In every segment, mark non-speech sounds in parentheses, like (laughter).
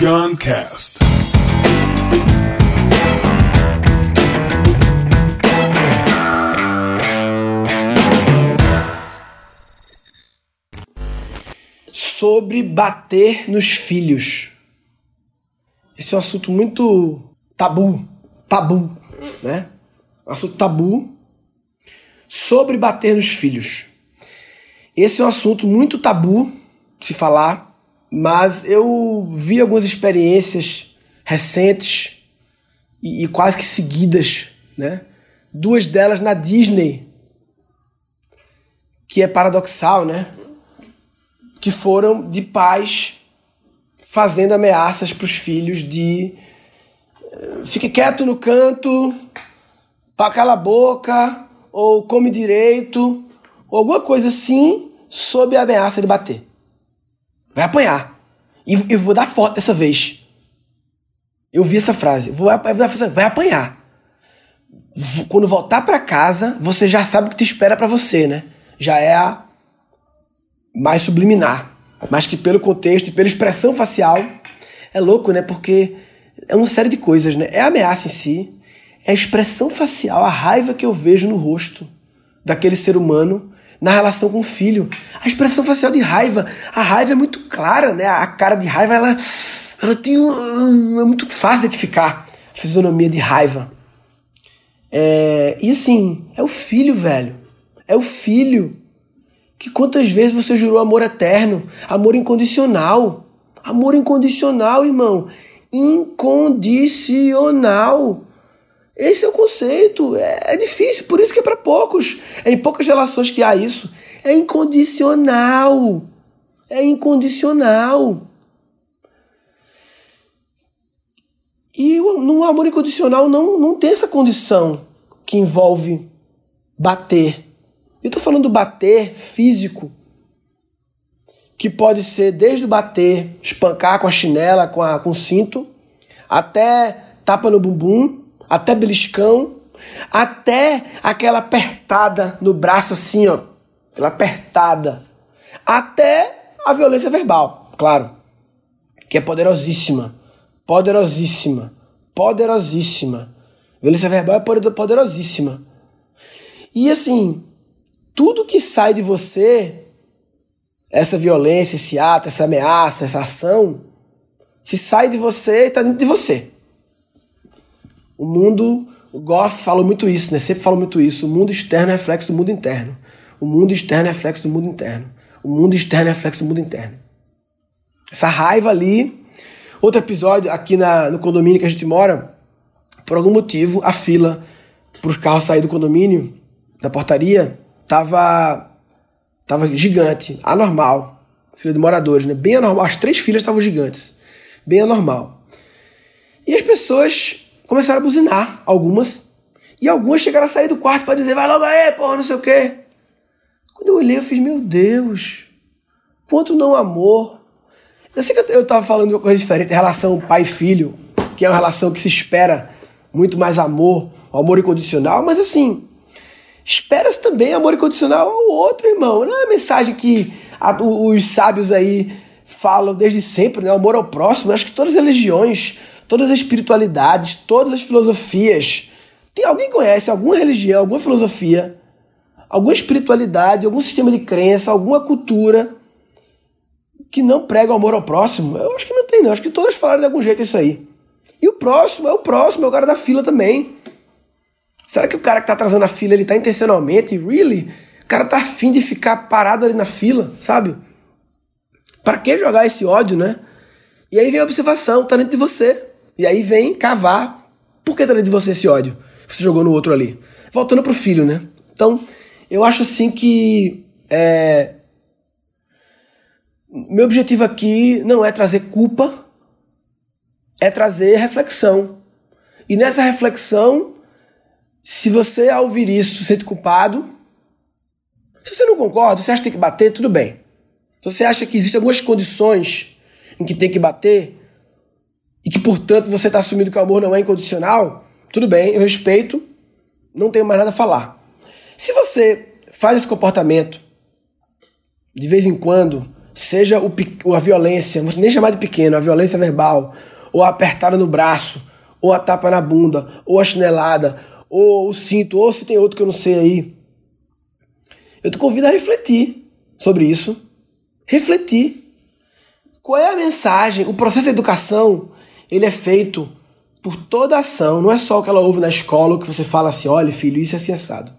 Guncast. Sobre bater nos filhos. Esse é um assunto muito tabu, tabu, né? Um assunto tabu sobre bater nos filhos. Esse é um assunto muito tabu se falar, mas eu vi algumas experiências recentes e, e quase que seguidas, né? Duas delas na Disney, que é paradoxal, né? Que foram de pais fazendo ameaças para os filhos de eh, fique quieto no canto, para cala a boca, ou come direito, ou alguma coisa assim, sob a ameaça de bater. Vai apanhar. E eu vou dar foto dessa vez. Eu vi essa frase. Vou, vai apanhar. Quando voltar para casa, você já sabe o que te espera para você, né? Já é a mais subliminar. Mas que pelo contexto e pela expressão facial, é louco, né? Porque é uma série de coisas, né? É a ameaça em si, é a expressão facial, a raiva que eu vejo no rosto daquele ser humano na relação com o filho. A expressão facial de raiva, a raiva é muito clara, né? A cara de raiva, ela, ela tem um, é muito fácil de identificar a fisionomia de raiva. É, e assim, é o filho, velho. É o filho. Que quantas vezes você jurou amor eterno, amor incondicional. Amor incondicional, irmão. Incondicional. Esse é o conceito. É, é difícil, por isso que é para poucos. É em poucas relações que há isso. É incondicional. É incondicional. E no amor incondicional não, não tem essa condição que envolve bater. Eu tô falando do bater físico, que pode ser desde bater, espancar com a chinela, com, a, com o cinto, até tapa no bumbum, até beliscão, até aquela apertada no braço assim, ó, aquela apertada, até a violência verbal, claro, que é poderosíssima, poderosíssima, poderosíssima. Violência verbal é poderosíssima. E assim, tudo que sai de você, essa violência, esse ato, essa ameaça, essa ação, se sai de você, está dentro de você. O mundo, o Goff falou muito isso, né? Sempre falou muito isso. O mundo externo é reflexo do mundo interno. O mundo externo é reflexo do mundo interno. O mundo externo é reflexo do mundo interno. Essa raiva ali. Outro episódio aqui na, no condomínio que a gente mora, por algum motivo, a fila para os carros sair do condomínio, da portaria, tava, tava gigante, anormal. Fila de moradores, né? Bem anormal. As três filas estavam gigantes. Bem anormal. E as pessoas começaram a buzinar, algumas. E algumas chegaram a sair do quarto para dizer, vai logo aí, porra, não sei o quê. Quando eu olhei, eu fiz, meu Deus, quanto não amor. Eu sei que eu estava falando de uma coisa diferente, relação pai filho, que é uma relação que se espera muito mais amor, amor incondicional, mas assim, espera-se também amor incondicional ao outro, irmão. Não é a mensagem que a, os sábios aí falam desde sempre, né? Amor ao próximo. Acho que todas as religiões todas as espiritualidades, todas as filosofias. Tem alguém conhece alguma religião, alguma filosofia, alguma espiritualidade, algum sistema de crença, alguma cultura que não prega o amor ao próximo? Eu acho que não tem, não. Acho que todas falaram de algum jeito isso aí. E o próximo é o próximo, é o cara da fila também. Será que o cara que tá atrasando a fila, ele tá intencionalmente? Really? O cara tá afim de ficar parado ali na fila, sabe? Para que jogar esse ódio, né? E aí vem a observação, tá dentro de você. E aí vem cavar. Por que tá dentro de você esse ódio? Você jogou no outro ali. Voltando pro filho, né? Então, eu acho assim que. É... Meu objetivo aqui não é trazer culpa, é trazer reflexão. E nessa reflexão, se você ao ouvir isso se sente culpado, se você não concorda, você acha que tem que bater, tudo bem. Se você acha que existem algumas condições em que tem que bater, e que, portanto, você está assumindo que o amor não é incondicional, tudo bem, eu respeito, não tenho mais nada a falar. Se você faz esse comportamento de vez em quando, seja o, a violência, não nem chamar de pequeno, a violência verbal, ou a apertada no braço, ou a tapa na bunda, ou a chinelada, ou o cinto, ou se tem outro que eu não sei aí. Eu te convido a refletir sobre isso. Refletir. Qual é a mensagem? O processo de educação, ele é feito por toda ação, não é só o que ela ouve na escola, que você fala assim, olha filho, isso é assim assado.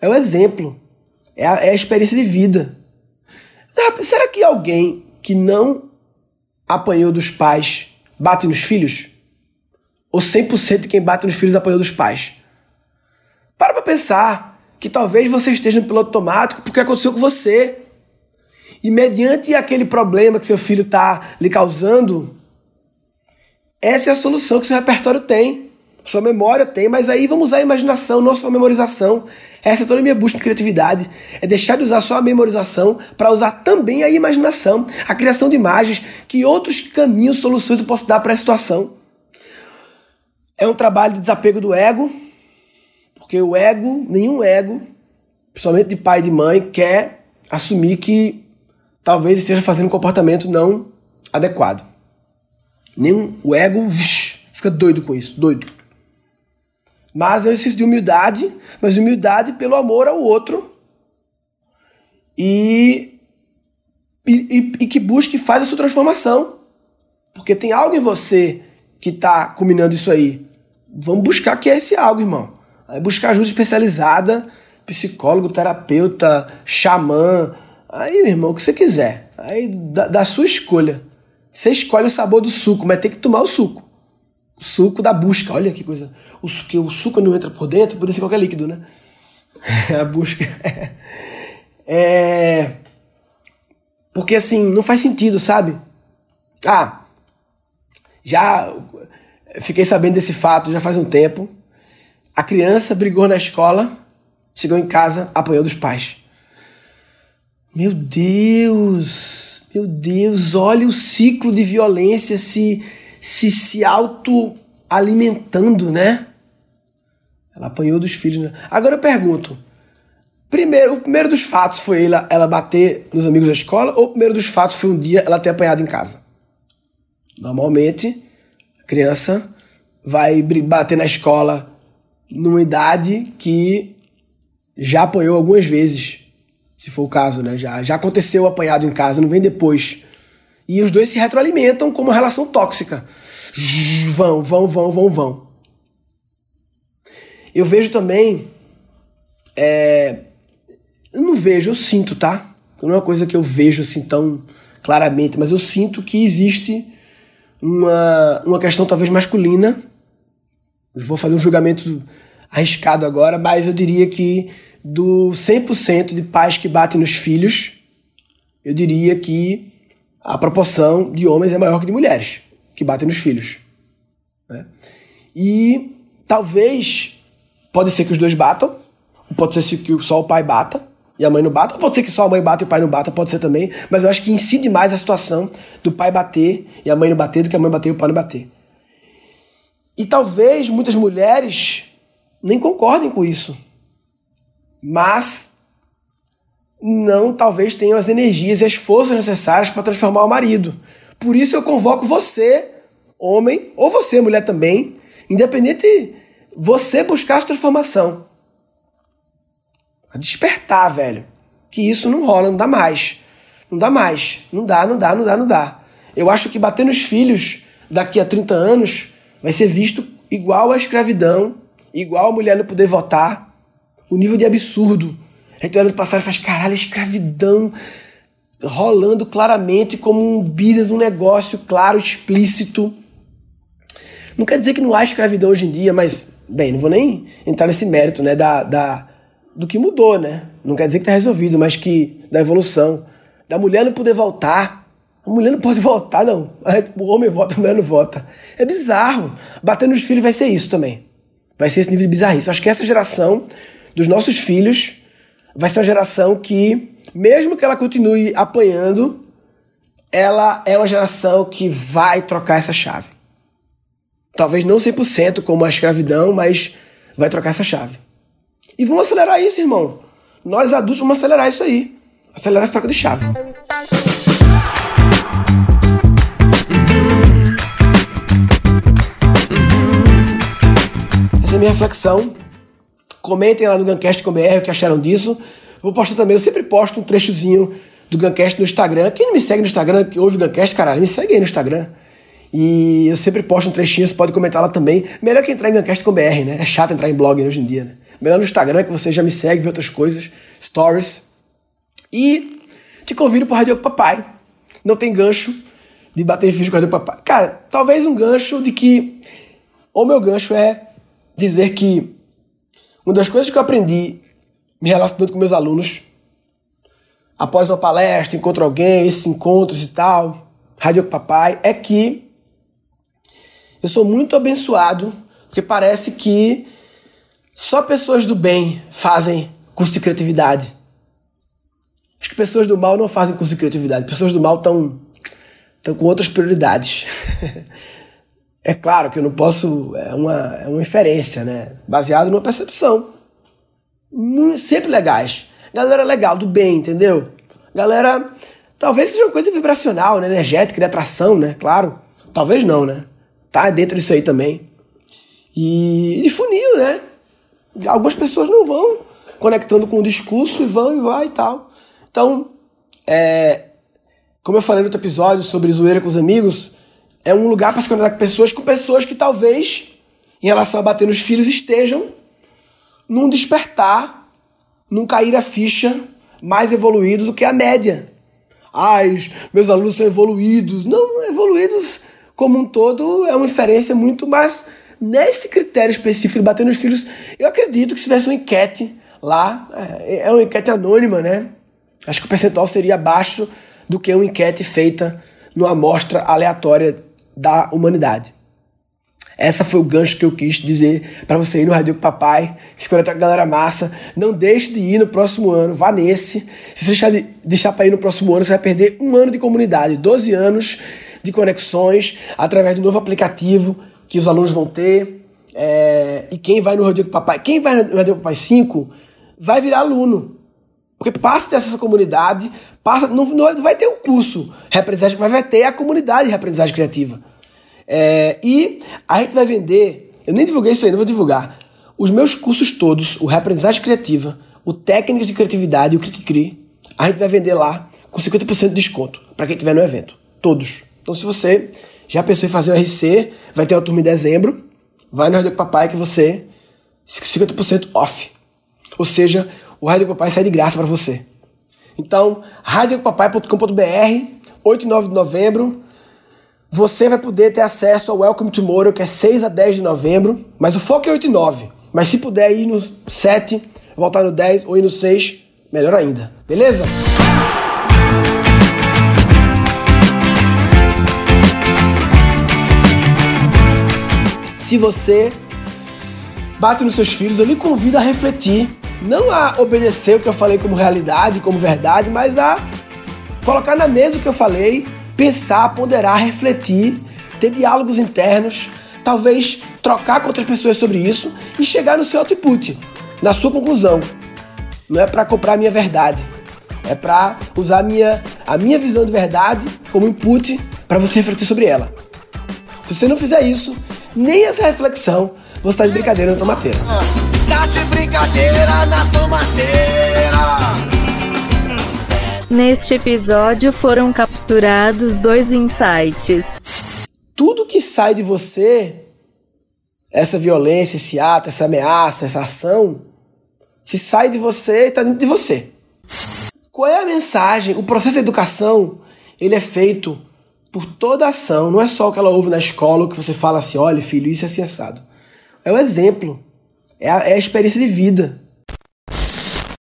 É o exemplo, é a, é a experiência de vida. Ah, será que alguém que não apanhou dos pais bate nos filhos? Ou 100% de quem bate nos filhos apanhou dos pais? Para pra pensar que talvez você esteja no piloto automático porque aconteceu com você. E mediante aquele problema que seu filho está lhe causando, essa é a solução que seu repertório tem. Sua memória tem, mas aí vamos usar a imaginação, não só a memorização. Essa é toda a minha busca de criatividade. É deixar de usar só a memorização para usar também a imaginação, a criação de imagens, que outros caminhos, soluções eu posso dar para a situação. É um trabalho de desapego do ego, porque o ego, nenhum ego, principalmente de pai e de mãe, quer assumir que talvez esteja fazendo um comportamento não adequado. Nenhum, o ego fica doido com isso, doido. Mas é um exercício de humildade, mas humildade pelo amor ao outro e, e, e que busque e faz a sua transformação. Porque tem algo em você que está combinando isso aí. Vamos buscar que é esse algo, irmão. Aí buscar ajuda especializada, psicólogo, terapeuta, xamã. Aí, meu irmão, o que você quiser. Aí, da, da sua escolha. Você escolhe o sabor do suco, mas tem que tomar o suco. O suco da busca, olha que coisa. O, que o suco não entra por dentro, por isso qualquer líquido, né? (laughs) a busca. é. Porque assim, não faz sentido, sabe? Ah, já fiquei sabendo desse fato já faz um tempo. A criança brigou na escola, chegou em casa, apanhou dos pais. Meu Deus! Meu Deus, olha o ciclo de violência se se, se auto-alimentando, né? Ela apanhou dos filhos. Né? Agora eu pergunto: primeiro, o primeiro dos fatos foi ela, ela bater nos amigos da escola, ou o primeiro dos fatos foi um dia ela ter apanhado em casa? Normalmente, a criança vai bater na escola numa idade que já apanhou algumas vezes, se for o caso, né? Já, já aconteceu apanhado em casa, não vem depois. E os dois se retroalimentam como uma relação tóxica. Vão, vão, vão, vão, vão. Eu vejo também. É, eu não vejo, eu sinto, tá? Não é uma coisa que eu vejo assim tão claramente, mas eu sinto que existe uma, uma questão talvez masculina. vou fazer um julgamento arriscado agora, mas eu diria que do 100% de pais que batem nos filhos, eu diria que a proporção de homens é maior que de mulheres que batem nos filhos. Né? E talvez, pode ser que os dois batam, pode ser que só o pai bata e a mãe não bata, ou pode ser que só a mãe bata e o pai não bata, pode ser também, mas eu acho que incide mais a situação do pai bater e a mãe não bater do que a mãe bater e o pai não bater. E talvez muitas mulheres nem concordem com isso. Mas não talvez tenham as energias e as forças necessárias para transformar o marido. Por isso eu convoco você, homem, ou você, mulher também, independente, você buscar a transformação. A despertar, velho. Que isso não rola, não dá mais. Não dá mais. Não dá, não dá, não dá, não dá. Eu acho que bater nos filhos daqui a 30 anos vai ser visto igual à escravidão, igual a mulher não poder votar. O nível de absurdo. A gente olha do passado e faz, caralho, escravidão rolando claramente como um business, um negócio claro, explícito. Não quer dizer que não há escravidão hoje em dia, mas, bem, não vou nem entrar nesse mérito, né, da, da, do que mudou, né? Não quer dizer que está resolvido, mas que da evolução. Da mulher não poder voltar. A mulher não pode (laughs) voltar, não. O homem vota, a mulher não vota. É bizarro. Bater nos filhos vai ser isso também. Vai ser esse nível de bizarrice. Eu acho que essa geração dos nossos filhos, vai ser uma geração que, mesmo que ela continue apanhando, ela é uma geração que vai trocar essa chave. Talvez não 100% como a escravidão, mas vai trocar essa chave. E vamos acelerar isso, irmão. Nós adultos vamos acelerar isso aí. Acelerar essa troca de chave. Essa é a minha reflexão Comentem lá no Guncast com BR o que acharam disso. Eu vou postar também, eu sempre posto um trechozinho do Guncast no Instagram. Quem não me segue no Instagram, que ouve o Guncast, caralho, me segue aí no Instagram. E eu sempre posto um trechinho, você pode comentar lá também. Melhor que entrar em Guncast com BR, né? É chato entrar em blog hoje em dia, né? Melhor no Instagram, que você já me segue, vê outras coisas, stories. E te convido para Radio Papai. Não tem gancho de bater ficha com Radio Papai. Cara, talvez um gancho de que. O meu gancho é dizer que uma das coisas que eu aprendi me relacionando com meus alunos após uma palestra, encontro alguém, esses encontros e tal, Rádio Papai, é que eu sou muito abençoado, porque parece que só pessoas do bem fazem curso de criatividade. Acho que pessoas do mal não fazem curso de criatividade. Pessoas do mal estão com outras prioridades. (laughs) é claro que eu não posso. É uma, é uma inferência, né? Baseado numa percepção. Sempre legais. Galera legal, do bem, entendeu? Galera. Talvez seja uma coisa vibracional, né? energética, de atração, né? Claro. Talvez não, né? Tá dentro disso aí também. E de funil, né? algumas pessoas não vão conectando com o discurso e vão e vai e tal. Então, é, como eu falei no outro episódio sobre zoeira com os amigos, é um lugar para se conectar com pessoas, com pessoas que talvez, em relação a bater nos filhos, estejam num despertar, num cair a ficha mais evoluído do que a média. Ai, os meus alunos são evoluídos. Não, evoluídos como um todo é uma inferência muito mais nesse critério específico de bater nos filhos, eu acredito que se tivesse uma enquete lá, é, é uma enquete anônima, né? Acho que o percentual seria abaixo do que uma enquete feita numa amostra aleatória da humanidade. Essa foi o gancho que eu quis dizer para você ir no Rádio Papai, escolher a galera massa. Não deixe de ir no próximo ano, vá nesse. Se você deixar, de, deixar para ir no próximo ano, você vai perder um ano de comunidade, 12 anos de conexões através do novo aplicativo que os alunos vão ter. É, e quem vai no Rodrigo Papai, quem vai no Rodrigo Papai 5 vai virar aluno. Porque passa dessa comunidade, passa, não, não vai ter um curso representativo, mas vai ter a comunidade de aprendizagem criativa. É, e a gente vai vender, eu nem divulguei isso ainda, vou divulgar. Os meus cursos todos, o Reaprendizagem Criativa, o Técnicas de Criatividade e o Clique Cri, a gente vai vender lá com 50% de desconto para quem estiver no evento. Todos. Então, se você já pensou em fazer o RC? Vai ter uma turma em dezembro. Vai no Rádio Papai que você 50% off. Ou seja, o Rádio Papai sai de graça para você. Então, radiopapai.com.br, 8 e 9 de novembro. Você vai poder ter acesso ao Welcome Tomorrow, que é 6 a 10 de novembro. Mas o foco é 8 e 9. Mas se puder ir no 7, voltar no 10 ou ir no 6, melhor ainda. Beleza? se você bate nos seus filhos, eu lhe convido a refletir, não a obedecer o que eu falei como realidade, como verdade, mas a colocar na mesa o que eu falei, pensar, ponderar, refletir, ter diálogos internos, talvez trocar com outras pessoas sobre isso e chegar no seu output, na sua conclusão. Não é para comprar a minha verdade, é para usar a minha, a minha visão de verdade como input para você refletir sobre ela. Se você não fizer isso, nem essa reflexão você está de brincadeira na tomateira. De brincadeira na tomateira. Neste episódio foram capturados dois insights. Tudo que sai de você, essa violência, esse ato, essa ameaça, essa ação, se sai de você, está dentro de você. Qual é a mensagem? O processo de educação ele é feito por toda ação. Não é só o que ela ouve na escola, que você fala assim, olha filho, isso é assim assado. É o exemplo. É a, é a experiência de vida.